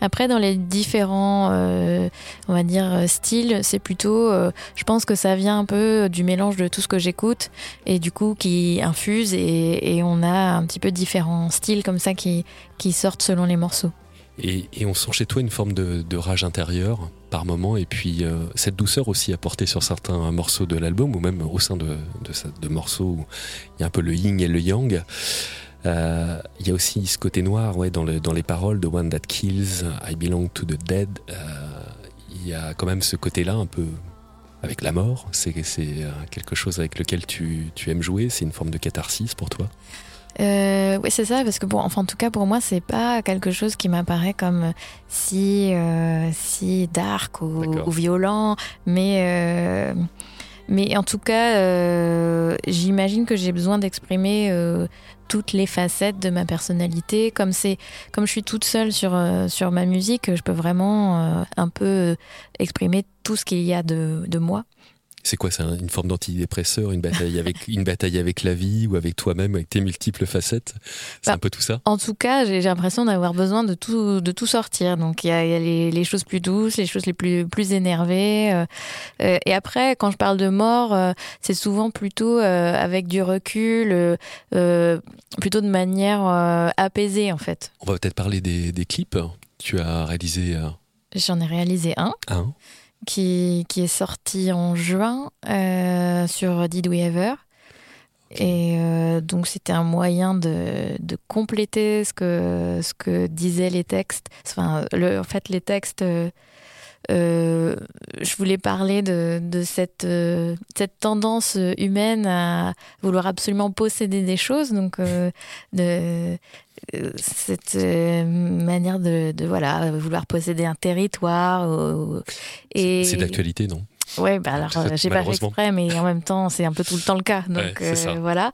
après, dans les différents, euh, on va dire, euh, styles, c'est plutôt, euh, je pense que ça vient un peu du mélange de tout ce que j'écoute et du coup qui infuse et, et on a un petit peu différents styles comme ça qui, qui sortent selon les morceaux. Et, on sent chez toi une forme de, rage intérieure par moment, et puis euh, cette douceur aussi apportée sur certains morceaux de l'album, ou même au sein de, morceaux où il y a un peu le yin et le yang. Euh, Il y a aussi ce côté noir ouais, dans, le, dans les paroles de One That Kills, I Belong to the Dead. Euh, Il y a quand même ce côté-là un peu avec la mort. C'est quelque chose avec lequel tu aimes jouer, c'est une forme de catharsis pour toi? Euh, oui, c'est ça, parce que bon, enfin, en tout cas pour moi, c'est pas quelque chose qui m'apparaît comme si euh, si dark ou, ou violent, mais euh, mais en tout cas, euh, j'imagine que j'ai besoin d'exprimer euh, toutes les facettes de ma personnalité. Comme c'est comme je suis toute seule sur euh, sur ma musique, je peux vraiment euh, un peu exprimer tout ce qu'il y a de, de moi. C'est quoi C'est un- une forme d'antidépresseur, une bataille avec une bataille avec la vie ou avec toi-même, avec tes multiples facettes? C'est Bah, un peu tout ça? En tout cas, j'ai l'impression d'avoir besoin de tout, de tout sortir. Donc, il y a, il y a les, les choses plus douces, les choses les plus, plus énervées. euh, euh, et après, quand je parle de mort, euh, c'est souvent plutôt euh, avec du recul, plutôt de manière apaisée, en fait. On va peut-être parler des, des clips. Tu as réalisé J'en ai réalisé un. un. Qui, qui est sorti en juin euh, sur Did We Ever. Et euh, donc c'était un moyen de, de compléter ce que, ce que disaient les textes. Enfin, le, en fait, les textes, euh, je voulais parler de, de cette, euh, cette tendance humaine à vouloir absolument posséder des choses, donc euh, de cette manière de, de voilà vouloir posséder un territoire et C'est d'actualité, non? Ouais, bah alors euh, j'ai pas fait exprès, mais en même temps, c'est un peu tout le temps le cas. Donc Ouais, euh, voilà.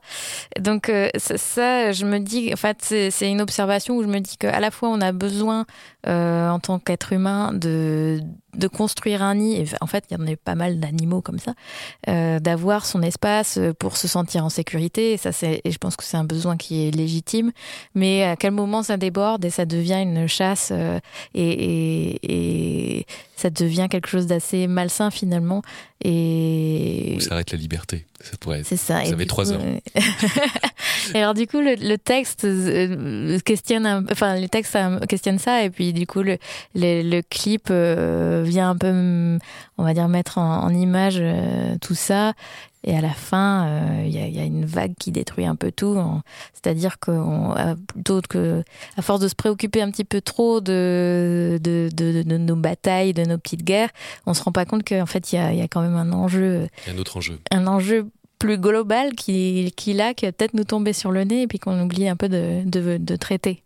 Donc euh, ça, ça, je me dis, en fait, c'est c'est une observation où je me dis qu'à la fois on a besoin euh, en tant qu'être humain de de construire un nid. Et en fait, il y en a pas mal d'animaux comme ça, euh, d'avoir son espace pour se sentir en sécurité. Et ça, et je pense que c'est un besoin qui est légitime. Mais à quel moment ça déborde et ça devient une chasse euh, et, et, et ça devient quelque chose d'assez malsain finalement. Et Où s'arrête la liberté Ça pourrait être. c'est ça. Vous Et avez trois coup, heures. et alors du coup, le, le texte euh, questionne, un- enfin le texte euh, questionne ça, et puis du coup le le, le clip euh, vient un peu, on va dire, mettre en, en image euh, tout ça. Et à la fin, euh, il y, a, il y a une vague qui détruit un peu tout. C'est-à-dire que on- à- plutôt que, à force de se préoccuper un petit peu trop de, de, de, de nos batailles, de nos petites guerres, on se rend pas compte qu'en fait, il y a, y a quand même un enjeu un autre enjeu. un enjeu plus global qui, qui là, qui va peut-être nous tomber sur le nez et puis qu'on oublie un peu de, de traiter.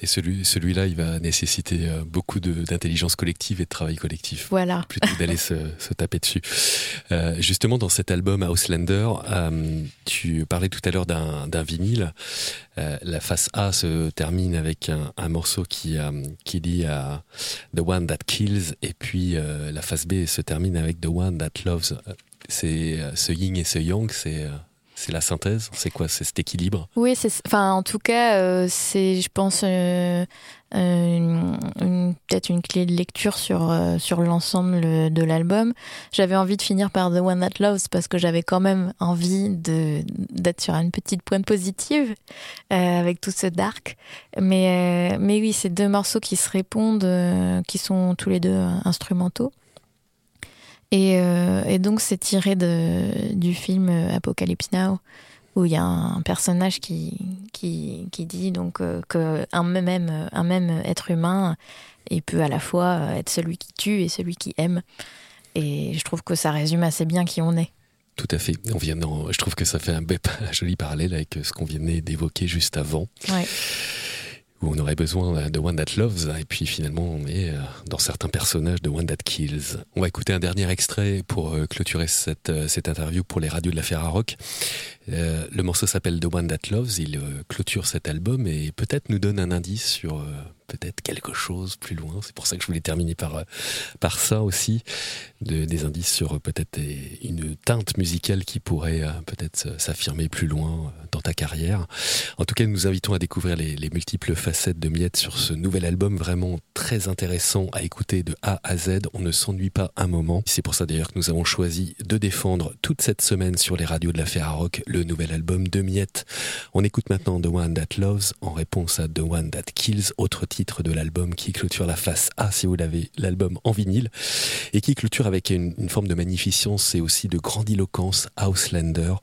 Et celui, celui-là, il va nécessiter euh, beaucoup d'intelligence collective et de travail collectif. Voilà. Plutôt d'aller se, se taper dessus. Euh, justement, dans cet album Houselander, euh, tu parlais tout à l'heure d'un vinyle. Euh, la face A se termine avec un, un morceau qui, qui dit euh, The One That Kills, et puis la face B se termine avec The One That Loves. C'est ce yin et ce yang, c'est c'est la synthèse, c'est quoi? C'est cet équilibre? Oui, enfin, en tout cas, euh, c'est, je pense, euh, euh, peut-être une clé de lecture sur, sur l'ensemble de l'album. J'avais envie de finir par The One That Loves parce que j'avais quand même envie d'être sur une petite pointe positive avec tout ce dark. Mais, mais oui, c'est deux morceaux qui se répondent, qui sont tous les deux instrumentaux. Et, euh, et donc, c'est tiré de, du film Apocalypse Now, où il y a un personnage qui, qui, qui dit donc euh, que un même, un même être humain, il peut à la fois être celui qui tue et celui qui aime. Et je trouve que ça résume assez bien qui on est. Tout à fait. On vient je trouve que ça fait un, bel- un joli parallèle avec ce qu'on venait d'évoquer juste avant. Ouais. Où on aurait besoin de One That Loves, et puis finalement on est euh, dans certains personnages de One That Kills. On va écouter un dernier extrait pour euh, clôturer cette, euh, cette interview pour les radios de la Ferrarock. Euh, le morceau s'appelle The One That Loves, il clôture cet album et peut-être nous donne un indice sur peut-être quelque chose plus loin. C'est pour ça que je voulais terminer par, euh, par ça aussi, de- des indices sur euh, peut-être une teinte musicale qui pourrait euh, peut-être s'affirmer plus loin dans ta carrière. En tout cas, nous invitons à découvrir les, les multiples facettes de Miette sur ce nouvel album vraiment très intéressant à écouter de A à Z. On ne s'ennuie pas un moment. C'est pour ça d'ailleurs que nous avons choisi de défendre toute cette semaine sur les radios de la Ferrarock le nouvel album de Miette. On écoute maintenant The One That Loves en réponse à The One That Kills, autre titre de l'album qui clôture la face A si vous l'avez l'album en vinyle et qui clôture avec une, une forme de magnificence et aussi de grandiloquence Houselander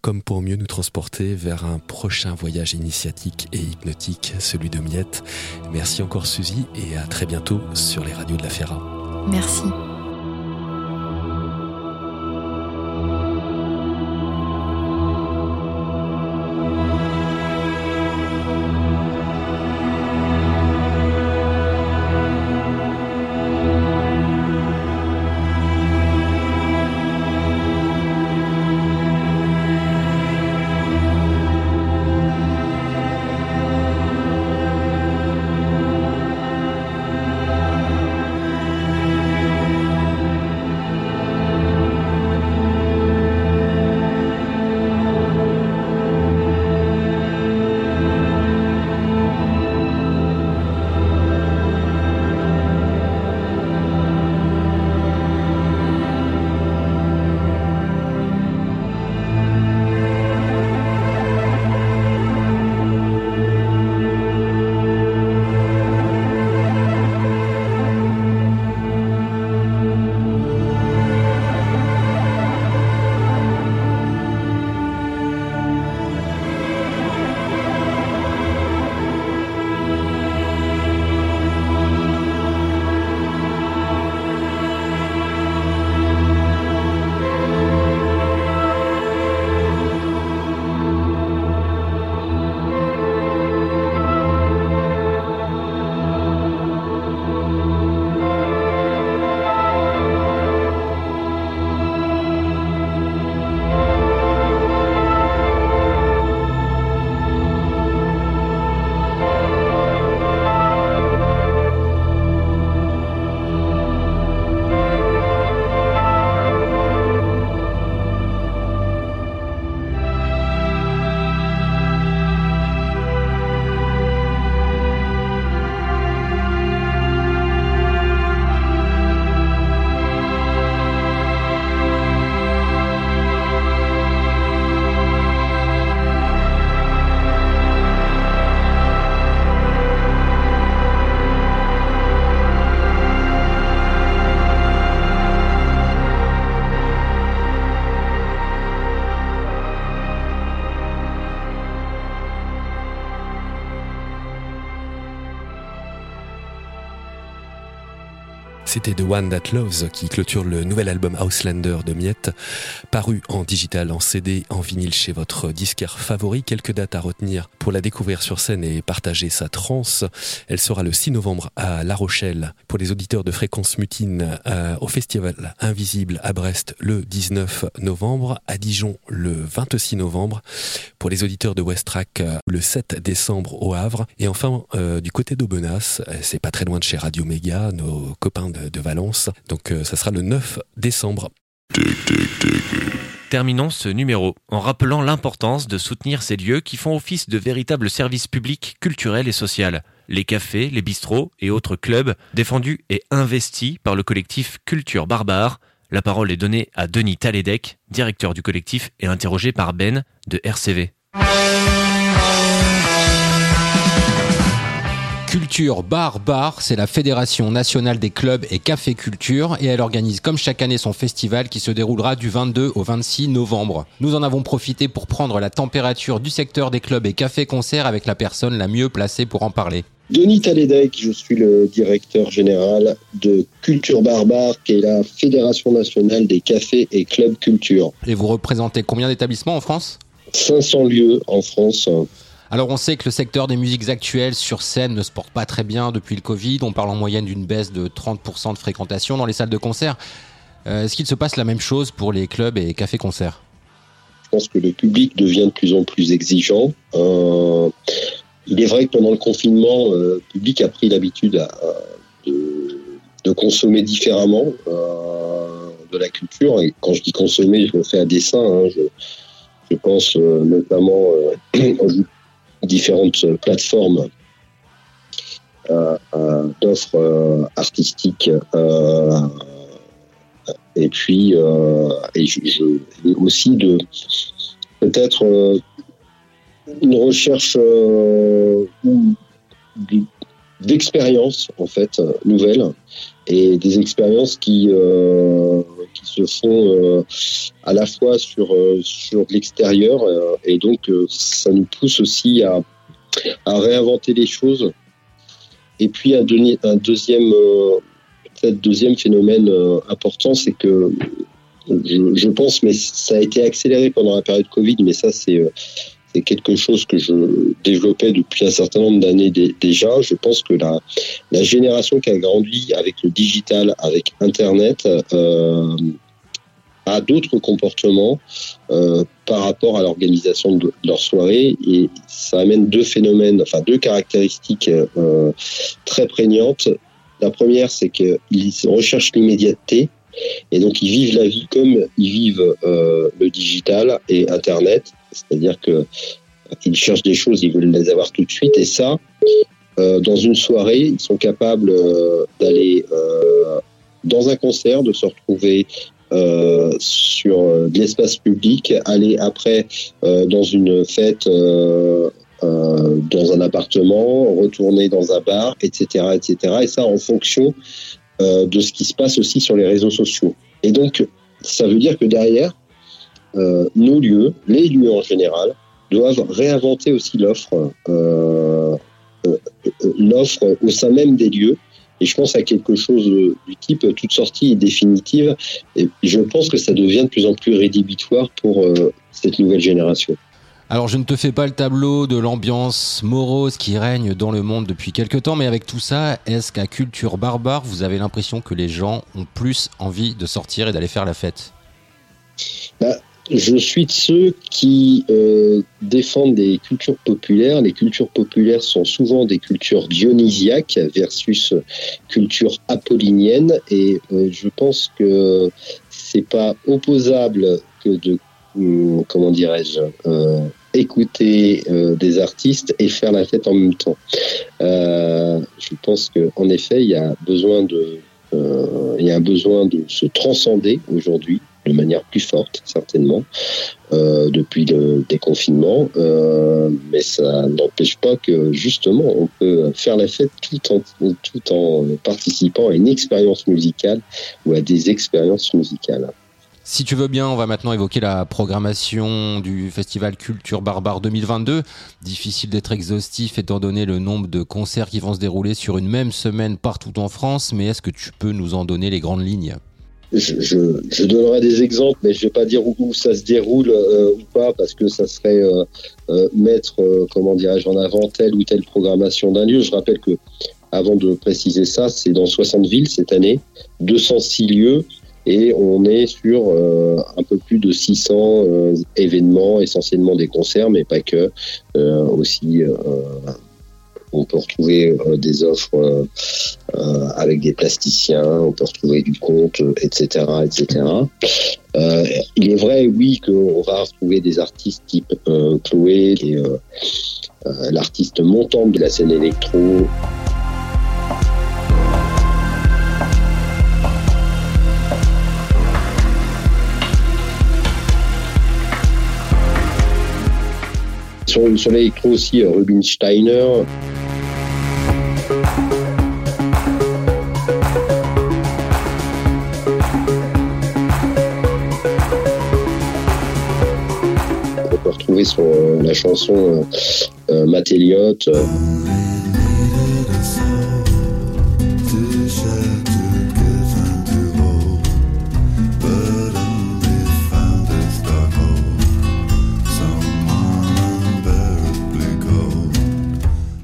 comme pour mieux nous transporter vers un prochain voyage initiatique et hypnotique, celui de Miette. Merci encore Suzy et à très bientôt sur les radios de la Ferra. Merci. C'était The One That Loves qui clôture le nouvel album Houselander de Miette, paru en digital, en CD, en vinyle chez votre disquaire favori. Quelques dates à retenir pour la découvrir sur scène et partager sa trance. Elle sera le 6 novembre à La Rochelle pour les auditeurs de Fréquence Mutine euh, au Festival Invisible à Brest le 19 novembre, à Dijon le 26 novembre, pour les auditeurs de Westrack euh, le 7 décembre au Havre et enfin euh, du côté d'Aubenas, c'est pas très loin de chez Radio Méga, nos copains de, de Valence. Donc euh, ça sera le 9 décembre. Terminons ce numéro en rappelant l'importance de soutenir ces lieux qui font office de véritables services publics culturels et sociaux. Les cafés, les bistrots et autres clubs défendus et investis par le collectif Culture Barbare. La parole est donnée à Denis Taledec, directeur du collectif et interrogé par Ben de RCV. Culture Bar Bar, c'est la Fédération nationale des clubs et cafés culture et elle organise comme chaque année son festival qui se déroulera du 22 au 26 novembre. Nous en avons profité pour prendre la température du secteur des clubs et cafés concerts avec la personne la mieux placée pour en parler. Denis Taledec, je suis le directeur général de Culture Barbare, qui est la Fédération nationale des cafés et clubs culture. Et vous représentez combien d'établissements en France? 500 lieux en France. Alors on sait que le secteur des musiques actuelles sur scène ne se porte pas très bien depuis le Covid. On parle en moyenne d'une baisse de 30% de fréquentation dans les salles de concert. Euh, Est-ce qu'il se passe la même chose pour les clubs et cafés-concerts? Je pense que le public devient de plus en plus exigeant. Euh, il est vrai que pendant le confinement, euh, le public a pris l'habitude de, consommer différemment de la culture. Et quand je dis consommer, je le fais à dessein. hein. Je, pense notamment aux différentes plateformes euh, euh, d'offres euh, artistiques euh, et puis euh, et je, aussi de peut-être euh, une recherche euh, d'expériences en fait euh, nouvelles et des expériences qui euh, qui se font euh, à la fois sur sur de l'extérieur et donc ça nous pousse aussi à à réinventer les choses. Et puis un, deuxi- un deuxième peut-être deuxième phénomène important c'est que je, je pense mais ça a été accéléré pendant la période Covid mais ça c'est c'est quelque chose que je développais depuis un certain nombre d'années dé- déjà. Je pense que la, la génération qui a grandi avec le digital, avec Internet, euh, a d'autres comportements euh, par rapport à l'organisation de leur soirée et ça amène deux phénomènes, enfin deux caractéristiques euh, très prégnantes. La première, c'est qu'ils recherchent l'immédiateté et donc ils vivent la vie comme ils vivent euh, le digital et Internet, c'est-à-dire que ils cherchent des choses, ils veulent les avoir tout de suite et ça, euh, dans une soirée, ils sont capables euh, d'aller euh, dans un concert, de se retrouver sur de l'espace public, aller après dans une fête, dans un appartement, retourner dans un bar, etc., etc. Et ça en fonction de ce qui se passe aussi sur les réseaux sociaux. Et donc, ça veut dire que derrière, euh, nos lieux, les lieux en général, doivent réinventer aussi l'offre, euh, euh, l'offre au sein même des lieux. Et je pense à quelque chose du type toute sortie est définitive. Et je pense que ça devient de plus en plus rédhibitoire pour cette nouvelle génération. Alors je ne te fais pas le tableau de l'ambiance morose qui règne dans le monde depuis quelque temps, mais avec tout ça, est-ce qu'à Culture Barbare, vous avez l'impression que les gens ont plus envie de sortir et d'aller faire la fête? Bah, je suis de ceux qui euh, défendent des cultures populaires. Les cultures populaires sont souvent des cultures dionysiaques versus cultures apolliniennes, et euh, je pense que c'est pas opposable que de hum, comment dirais-je euh, écouter euh, des artistes et faire la fête en même temps. Euh, je pense que en effet, il y a besoin de euh, il y a un besoin de se transcender aujourd'hui de manière plus forte, certainement, euh, depuis le déconfinement. Euh, mais ça n'empêche pas que, justement, on peut faire la fête tout en, tout en participant à une expérience musicale ou à des expériences musicales. Si tu veux bien, on va maintenant évoquer la programmation du festival Culture Barbare 2022. Difficile d'être exhaustif étant donné le nombre de concerts qui vont se dérouler sur une même semaine partout en France, mais est-ce que tu peux nous en donner les grandes lignes? Je, je, donnerai des exemples, mais je vais pas dire où, où ça se déroule euh, ou pas, parce que ça serait euh, euh, mettre, euh, comment dirais-je, en avant telle ou telle programmation d'un lieu. Je rappelle que, avant de préciser ça, c'est dans 60 villes cette année, 206 lieux, et on est sur euh, un peu plus de 600 euh, événements, essentiellement des concerts, mais pas que, aussi on peut retrouver euh, des offres euh, euh, avec des plasticiens, on peut retrouver du compte, etc., etc. Il est vrai, oui, qu'on va retrouver des artistes type Chloé, l'artiste montante de la scène électro. Sur, sur l'électro aussi, Rubinsteiner. Sur euh, la chanson euh, euh, euh,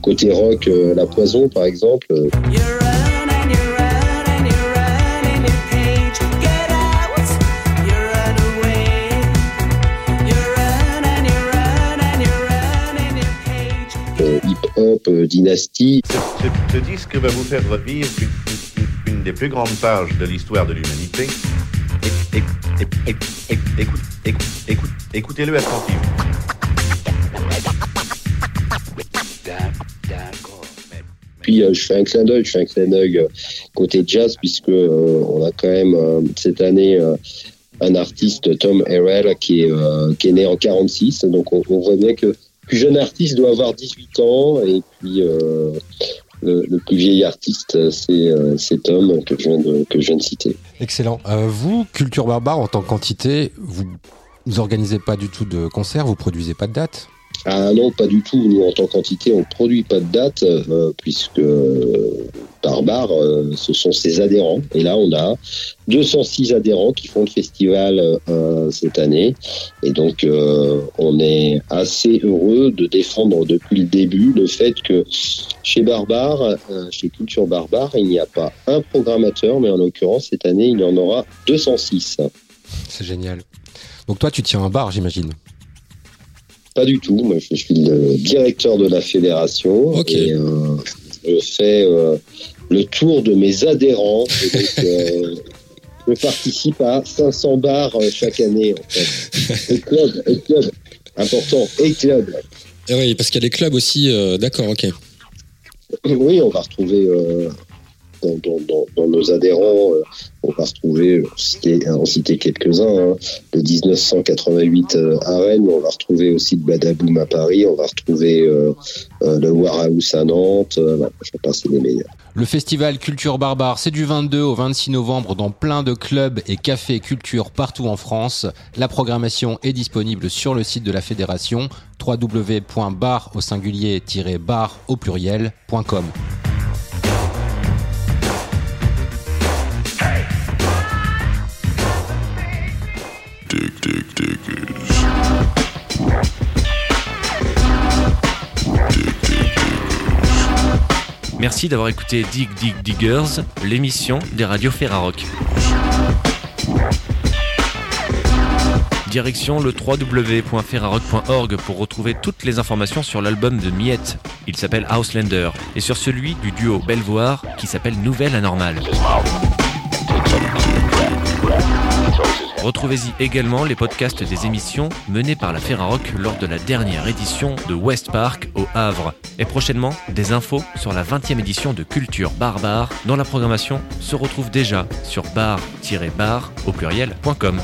Côté rock, La Poison par exemple. Dynasty. Ce, ce disque va vous faire revivre une, des plus grandes pages de l'histoire de l'humanité. Écoute- écoute- écoute- Écoutez-le attentivement. Puis euh, je fais un clin d'œil, je fais un clin d'œil euh, côté jazz puisque euh, on a quand même euh, cette année euh, un artiste Tom Harrell qui est qui est né en 46, donc on, on voit bien que plus jeune artiste doit avoir 18 ans et puis euh, le, le plus vieil artiste c'est euh, c'est Tom que je viens de que je viens de citer. Excellent. Euh, vous, Culture Barbare, en tant qu'entité, vous vous organisez pas du tout de concerts, vous produisez pas de dates Ah non, pas du tout. Nous, en tant qu'entité, on ne produit pas de date, euh, puisque euh, Barbare, euh, ce sont ses adhérents. Et là, on a 206 adhérents qui font le festival euh, cette année. Et donc, euh, on est assez heureux de défendre depuis le début le fait que chez Barbare, euh, chez Culture Barbare, il n'y a pas un programmateur, mais en l'occurrence, cette année, il y en aura 206. C'est génial. Donc toi, tu tiens un bar, j'imagine. Pas du tout. Moi, je suis le directeur de la fédération et euh, je fais euh, le tour de mes adhérents. Et donc, euh, je participe à 500 bars euh, chaque année. En fait. Et club, et club, important, et club. Eh oui, parce qu'il y a des clubs aussi. euh, D'accord, ok. Oui, on va retrouver euh, dans, nos adhérents, euh, on va retrouver, citer, en citer quelques-uns, hein, le 1988 euh, à Rennes, on va retrouver aussi le Badaboom à Paris, on va retrouver euh, euh, le Warhouse à Nantes, je vais passer les meilleurs. Le festival Culture Barbare, c'est du 22 au 26 novembre dans plein de clubs et cafés culture partout en France. La programmation est disponible sur le site de la fédération www.bar au singulier-bar au pluriel.com. Merci d'avoir écouté Dig Dig Diggers, l'émission des radios Ferrarock. Direction le www.ferrarock.org pour retrouver toutes les informations sur l'album de Miette. Il s'appelle Houselander et sur celui du duo Belvoir qui s'appelle Nouvelle Anormale. Retrouvez-y également les podcasts des émissions menées par la Ferrarock lors de la dernière édition de West Park au Havre. Et prochainement, des infos sur la 20e édition de Culture Barbare dont la programmation se retrouve déjà sur bar-bar au pluriel.com.